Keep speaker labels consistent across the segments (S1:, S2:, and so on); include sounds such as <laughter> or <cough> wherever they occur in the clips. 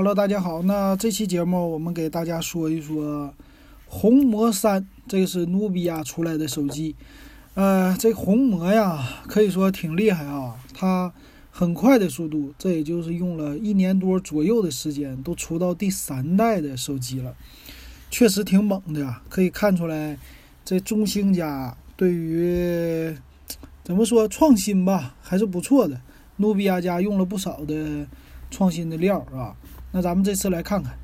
S1: Hello，大家好。那这期节目我们给大家说一说红魔三，这个是努比亚出来的手机。呃，这红魔呀，可以说挺厉害啊，它很快的速度，这也就是用了一年多左右的时间，都出到第三代的手机了，确实挺猛的。可以看出来，这中兴家对于怎么说创新吧，还是不错的。努比亚家用了不少的创新的料啊。那咱们这次来看看，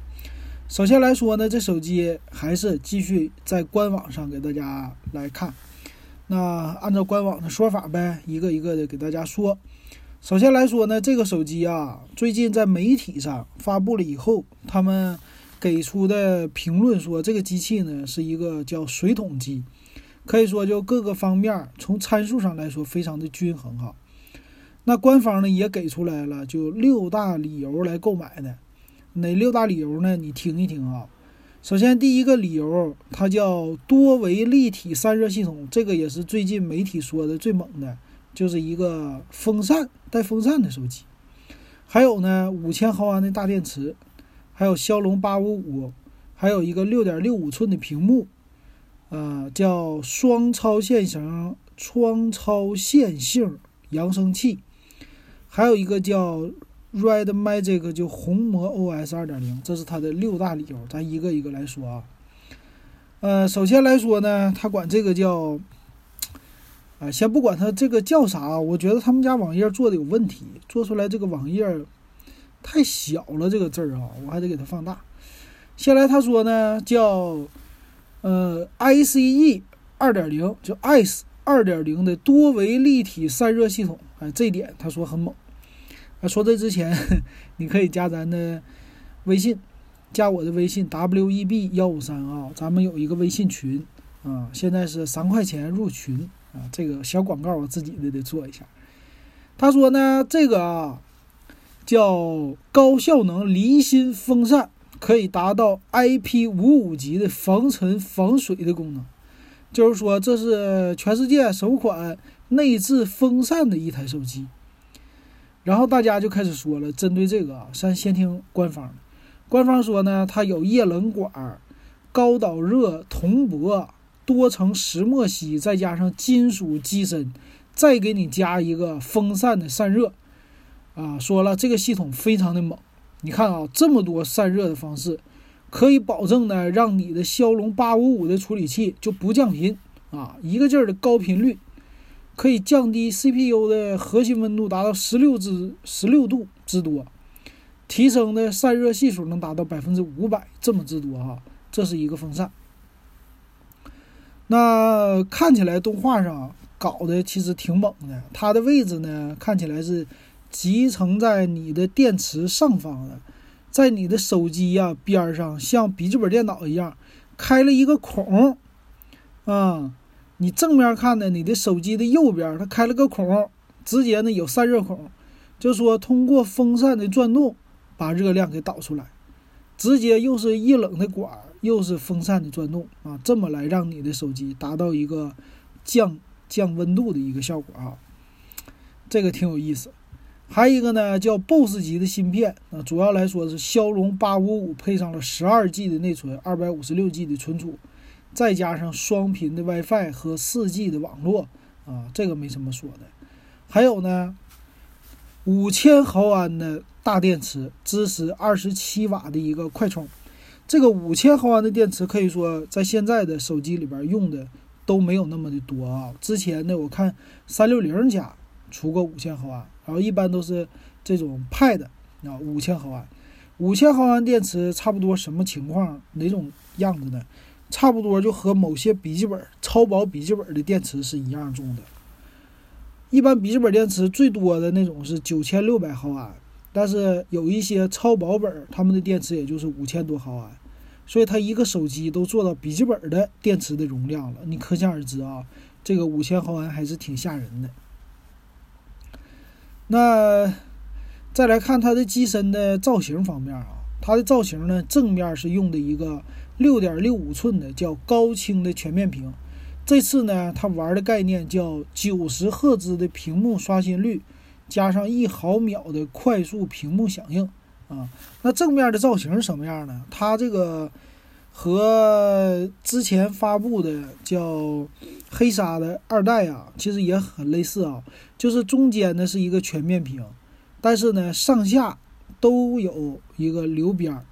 S1: 首先来说呢，这手机还是继续在官网上给大家来看。那按照官网的说法呗，一个一个的给大家说。首先来说呢，这个手机啊，最近在媒体上发布了以后，他们给出的评论说，这个机器呢是一个叫水桶机，可以说就各个方面从参数上来说非常的均衡哈。那官方呢也给出来了，就六大理由来购买的。哪六大理由呢？你听一听啊。首先，第一个理由，它叫多维立体散热系统，这个也是最近媒体说的最猛的，就是一个风扇带风扇的手机。还有呢，五千毫安的大电池，还有骁龙八五五，还有一个六点六五寸的屏幕，呃，叫双超线型双超线性扬声器，还有一个叫。Red Magic 就红魔 OS 二点零，这是它的六大理由，咱一个一个来说啊。呃，首先来说呢，他管这个叫，啊，先不管它这个叫啥，我觉得他们家网页做的有问题，做出来这个网页太小了，这个字儿啊，我还得给它放大。先来他说呢，叫呃 ICE 二点零，就 ICE 二点零的多维立体散热系统，哎，这点他说很猛。啊，说这之前，<laughs> 你可以加咱的微信，加我的微信 w e b 幺五三啊，咱们有一个微信群啊，现在是三块钱入群啊，这个小广告我自己的得做一下。他说呢，这个啊叫高效能离心风扇，可以达到 IP 五五级的防尘防水的功能，就是说这是全世界首款内置风扇的一台手机。然后大家就开始说了，针对这个啊，先先听官方的。官方说呢，它有液冷管、高导热铜箔、多层石墨烯，再加上金属机身，再给你加一个风扇的散热。啊，说了这个系统非常的猛。你看啊，这么多散热的方式，可以保证呢，让你的骁龙八五五的处理器就不降频啊，一个劲儿的高频率。可以降低 CPU 的核心温度达到十六之十六度之多，提升的散热系数能达到百分之五百，这么之多哈，这是一个风扇。那看起来动画上搞的其实挺猛的，它的位置呢看起来是集成在你的电池上方的，在你的手机呀边上，像笔记本电脑一样开了一个孔，啊。你正面看的，你的手机的右边，它开了个孔，直接呢有散热孔，就说通过风扇的转动把热量给导出来，直接又是一冷的管，又是风扇的转动啊，这么来让你的手机达到一个降降温度的一个效果啊，这个挺有意思。还有一个呢叫 BOSS 级的芯片啊，主要来说是骁龙八五五配上了十二 G 的内存，二百五十六 G 的存储。再加上双频的 WiFi 和 4G 的网络啊，这个没什么说的。还有呢，五千毫安的大电池，支持二十七瓦的一个快充。这个五千毫安的电池可以说在现在的手机里边用的都没有那么的多啊。之前呢，我看三六零家出过五千毫安，然后一般都是这种 Pad 啊，五千毫安。五千毫安电池差不多什么情况？哪种样子呢？差不多就和某些笔记本超薄笔记本的电池是一样重的。一般笔记本电池最多的那种是九千六百毫安，但是有一些超薄本，他们的电池也就是五千多毫安。所以它一个手机都做到笔记本的电池的容量了，你可想而知啊，这个五千毫安还是挺吓人的。那再来看它的机身的造型方面啊，它的造型呢，正面是用的一个。六点六五寸的叫高清的全面屏，这次呢，它玩的概念叫九十赫兹的屏幕刷新率，加上一毫秒的快速屏幕响应，啊。那正面的造型是什么样呢？它这个和之前发布的叫黑鲨的二代啊，其实也很类似啊，就是中间呢是一个全面屏，但是呢上下都有一个流边儿。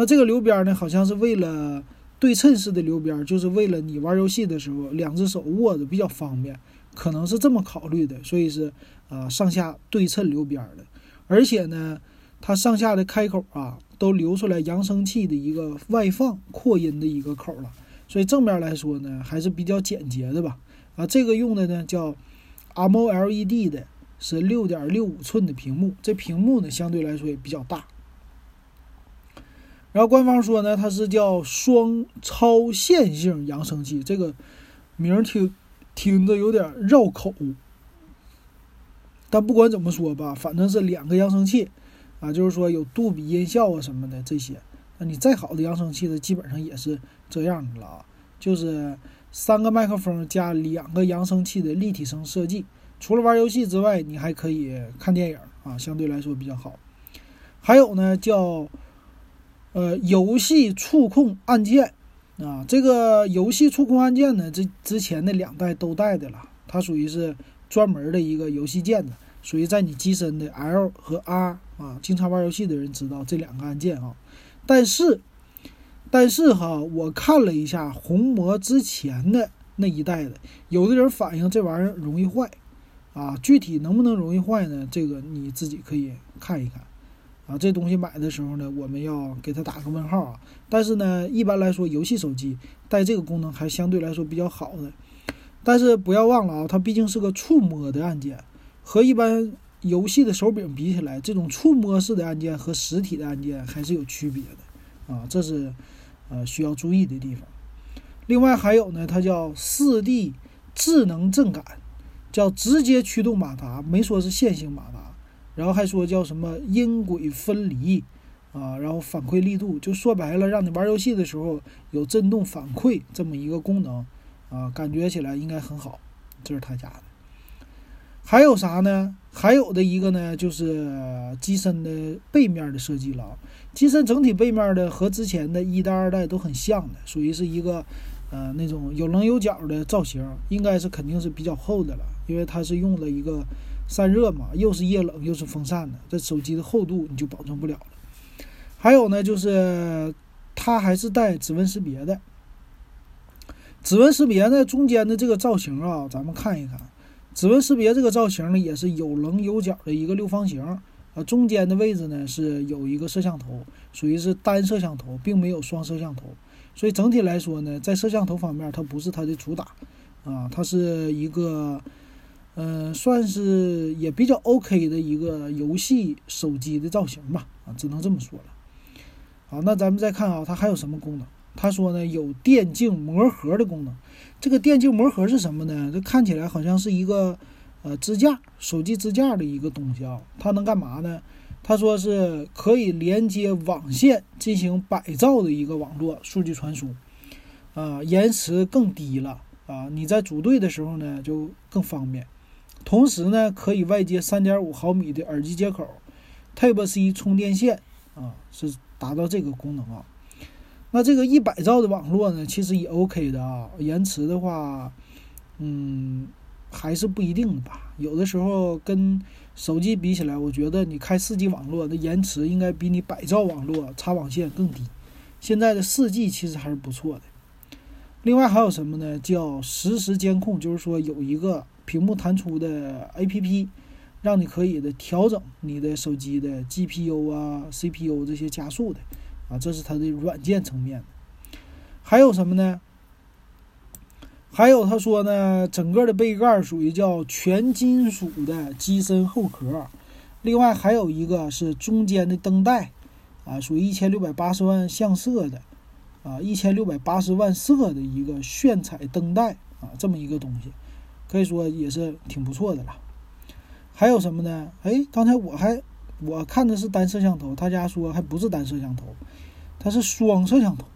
S1: 那这个流边呢，好像是为了对称式的流边，就是为了你玩游戏的时候两只手握着比较方便，可能是这么考虑的，所以是啊上下对称流边的。而且呢，它上下的开口啊都留出来扬声器的一个外放扩音的一个口了，所以正面来说呢还是比较简洁的吧。啊，这个用的呢叫 AMOLED 的，是六点六五寸的屏幕，这屏幕呢相对来说也比较大。然后官方说呢，它是叫双超线性扬声器，这个名儿听听着有点绕口。但不管怎么说吧，反正是两个扬声器啊，就是说有杜比音效啊什么的这些。那你再好的扬声器呢，基本上也是这样的了啊，就是三个麦克风加两个扬声器的立体声设计。除了玩游戏之外，你还可以看电影啊，相对来说比较好。还有呢，叫。呃，游戏触控按键啊，这个游戏触控按键呢，这之前的两代都带的了，它属于是专门的一个游戏键子，属于在你机身的 L 和 R 啊，经常玩游戏的人知道这两个按键啊。但是，但是哈，我看了一下红魔之前的那一代的，有的人反映这玩意儿容易坏啊，具体能不能容易坏呢？这个你自己可以看一看。啊，这东西买的时候呢，我们要给它打个问号啊。但是呢，一般来说，游戏手机带这个功能还相对来说比较好的。但是不要忘了啊，它毕竟是个触摸的按键，和一般游戏的手柄比起来，这种触摸式的按键和实体的按键还是有区别的啊，这是呃需要注意的地方。另外还有呢，它叫四 D 智能震感，叫直接驱动马达，没说是线性马达。然后还说叫什么音轨分离啊，然后反馈力度，就说白了，让你玩游戏的时候有震动反馈这么一个功能啊，感觉起来应该很好。这是他家的。还有啥呢？还有的一个呢，就是机身的背面的设计了。机身整体背面的和之前的一代、二代都很像的，属于是一个呃那种有棱有角的造型，应该是肯定是比较厚的了，因为它是用了一个。散热嘛，又是液冷又是风扇的，这手机的厚度你就保证不了了。还有呢，就是它还是带指纹识别的。指纹识别呢，中间的这个造型啊，咱们看一看。指纹识别这个造型呢，也是有棱有角的一个六方形啊，中间的位置呢是有一个摄像头，属于是单摄像头，并没有双摄像头。所以整体来说呢，在摄像头方面，它不是它的主打啊，它是一个。嗯，算是也比较 OK 的一个游戏手机的造型吧，啊，只能这么说了。好，那咱们再看啊，它还有什么功能？他说呢，有电竞魔盒的功能。这个电竞魔盒是什么呢？这看起来好像是一个呃支架，手机支架的一个东西啊。它能干嘛呢？他说是可以连接网线进行百兆的一个网络数据传输，啊，延迟更低了啊。你在组队的时候呢，就更方便。同时呢，可以外接三点五毫米的耳机接口，Type C 充电线啊，是达到这个功能啊。那这个一百兆的网络呢，其实也 OK 的啊。延迟的话，嗯，还是不一定的吧。有的时候跟手机比起来，我觉得你开四 G 网络的延迟应该比你百兆网络插网线更低。现在的四 G 其实还是不错的。另外还有什么呢？叫实时监控，就是说有一个。屏幕弹出的 A.P.P，让你可以的调整你的手机的 G.P.U 啊、C.P.U 这些加速的啊，这是它的软件层面。还有什么呢？还有他说呢，整个的杯盖属于叫全金属的机身后壳，另外还有一个是中间的灯带啊，属于一千六百八十万像色的啊，一千六百八十万色的一个炫彩灯带啊，这么一个东西。可以说也是挺不错的了，还有什么呢？哎，刚才我还我看的是单摄像头，他家说还不是单摄像头，它是双摄像头。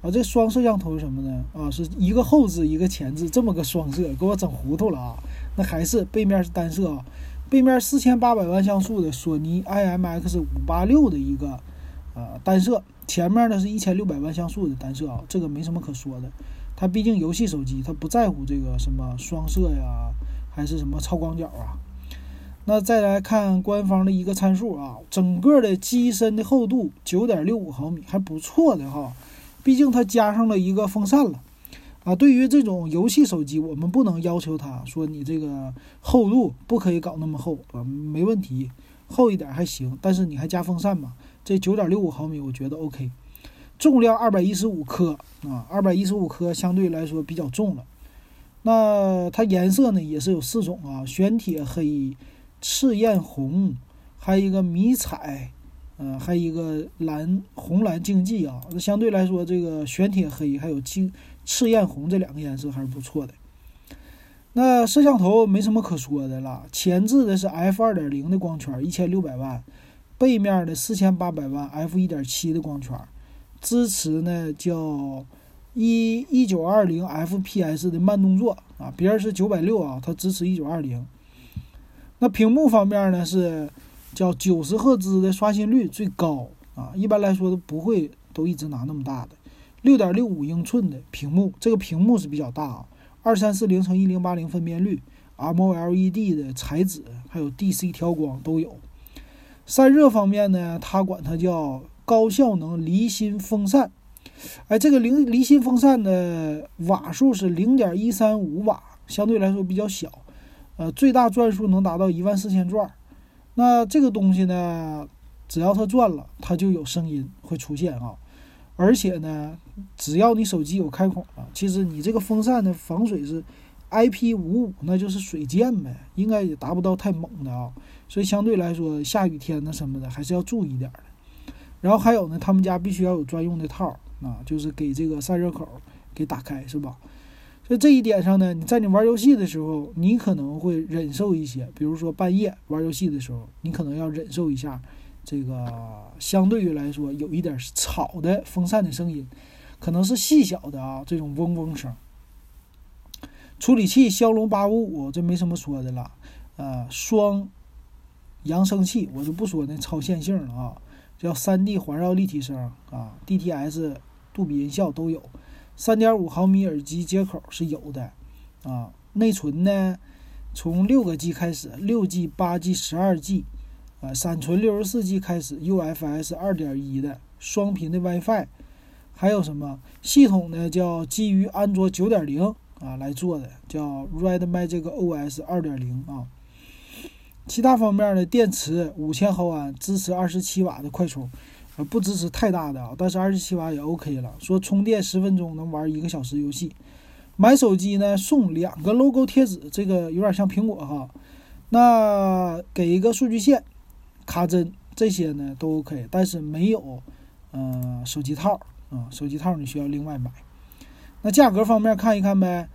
S1: 啊，这双摄像头是什么呢？啊，是一个后置一个前置，这么个双摄，给我整糊涂了啊！那还是背面是单摄啊，背面四千八百万像素的索尼 IMX 五八六的一个呃单摄，前面呢是一千六百万像素的单摄啊，这个没什么可说的。它毕竟游戏手机，它不在乎这个什么双摄呀，还是什么超广角啊。那再来看官方的一个参数啊，整个的机身的厚度九点六五毫米，还不错的哈。毕竟它加上了一个风扇了。啊，对于这种游戏手机，我们不能要求它说你这个厚度不可以搞那么厚啊，没问题，厚一点还行，但是你还加风扇嘛？这九点六五毫米，我觉得 OK。重量二百一十五克啊，二百一十五克相对来说比较重了。那它颜色呢也是有四种啊，玄铁黑、赤焰红，还有一个迷彩，嗯，还有一个蓝红蓝竞技啊。那相对来说，这个玄铁黑还有竞。赤焰红这两个颜色还是不错的。那摄像头没什么可说的了，前置的是 f 二点零的光圈，一千六百万；背面的四千八百万 f 一点七的光圈，支持呢叫一一九二零 fps 的慢动作啊，别人是九百六啊，它支持一九二零。那屏幕方面呢是叫九十赫兹的刷新率最高啊，一般来说都不会都一直拿那么大的。六点六五英寸的屏幕，这个屏幕是比较大啊，二三四零乘一零八零分辨率，MOLED 的材质，还有 DC 调光都有。散热方面呢，它管它叫高效能离心风扇。哎，这个离离心风扇的瓦数是零点一三五瓦，相对来说比较小，呃，最大转速能达到一万四千转。那这个东西呢，只要它转了，它就有声音会出现啊。而且呢，只要你手机有开孔了，其实你这个风扇的防水是 IP 五五，那就是水溅呗，应该也达不到太猛的啊。所以相对来说，下雨天呢什么的还是要注意点的。然后还有呢，他们家必须要有专用的套啊，就是给这个散热口给打开，是吧？所以这一点上呢，你在你玩游戏的时候，你可能会忍受一些，比如说半夜玩游戏的时候，你可能要忍受一下。这个相对于来说有一点吵的风扇的声音，可能是细小的啊，这种嗡嗡声。处理器骁龙八五五，这没什么说的了。呃，双扬声器我就不说那超线性了啊，叫三 D 环绕立体声啊，DTS 杜比音效都有。三点五毫米耳机接口是有的啊。内存呢，从六个 G 开始，六 G、八 G、十二 G。啊，闪存六十四 G 开始，UFS 二点一的双频的 WiFi，还有什么系统呢？叫基于安卓九点零啊来做的，叫 Red Magic OS 二点零啊。其他方面呢，电池五千毫安，支持二十七瓦的快充，呃，不支持太大的啊，但是二十七瓦也 OK 了。说充电十分钟能玩一个小时游戏。买手机呢送两个 logo 贴纸，这个有点像苹果哈。那给一个数据线。卡针这些呢都 OK，但是没有，嗯，手机套啊，手机套你需要另外买。那价格方面看一看呗，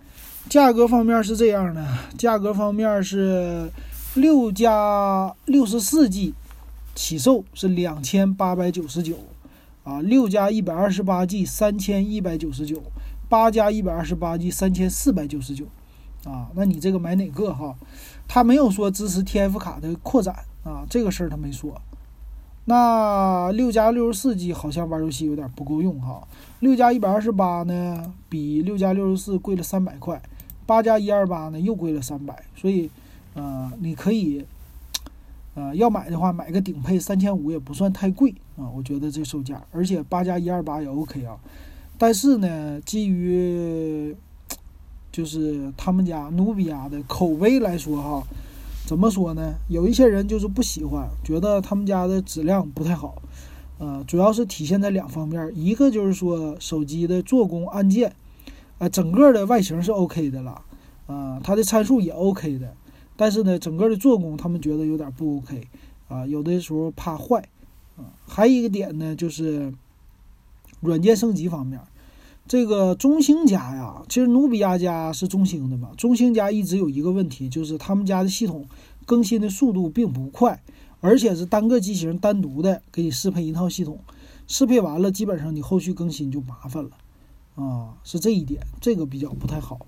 S1: 价格方面是这样的，价格方面是六加六十四 G 起售是两千八百九十九啊，六加一百二十八 G 三千一百九十九，八加一百二十八 G 三千四百九十九啊，那你这个买哪个哈？他没有说支持 TF 卡的扩展。啊，这个事儿他没说。那六加六十四 G 好像玩游戏有点不够用哈。六加一百二十八呢，比六加六十四贵了三百块。八加一二八呢，又贵了三百。所以，呃，你可以，<tsk> 呃，要买的话，买个顶配三千五也不算太贵啊。我觉得这售价，而且八加一二八也 OK 啊。但是呢，基于 <tsk> 就是他们家努比亚的口碑来说哈。怎么说呢？有一些人就是不喜欢，觉得他们家的质量不太好，呃，主要是体现在两方面，一个就是说手机的做工、按键，啊，整个的外形是 OK 的了，啊，它的参数也 OK 的，但是呢，整个的做工他们觉得有点不 OK，啊，有的时候怕坏，啊，还有一个点呢，就是软件升级方面。这个中兴家呀，其实努比亚家是中兴的嘛。中兴家一直有一个问题，就是他们家的系统更新的速度并不快，而且是单个机型单独的给你适配一套系统，适配完了，基本上你后续更新就麻烦了，啊，是这一点，这个比较不太好。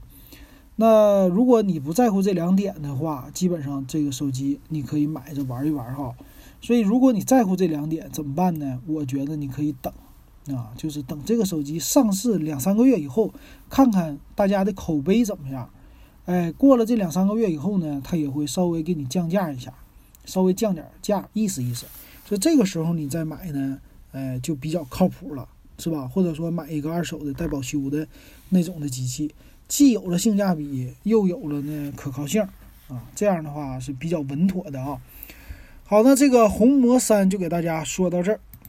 S1: 那如果你不在乎这两点的话，基本上这个手机你可以买着玩一玩哈。所以如果你在乎这两点怎么办呢？我觉得你可以等啊，就是等这个手机上市两三个月以后，看看大家的口碑怎么样。哎，过了这两三个月以后呢，它也会稍微给你降价一下，稍微降点价，意思意思。所以这个时候你再买呢，哎，就比较靠谱了，是吧？或者说买一个二手的带保修的那种的机器。既有了性价比，又有了呢可靠性啊，这样的话是比较稳妥的啊。好，那这个红魔三就给大家说到这儿。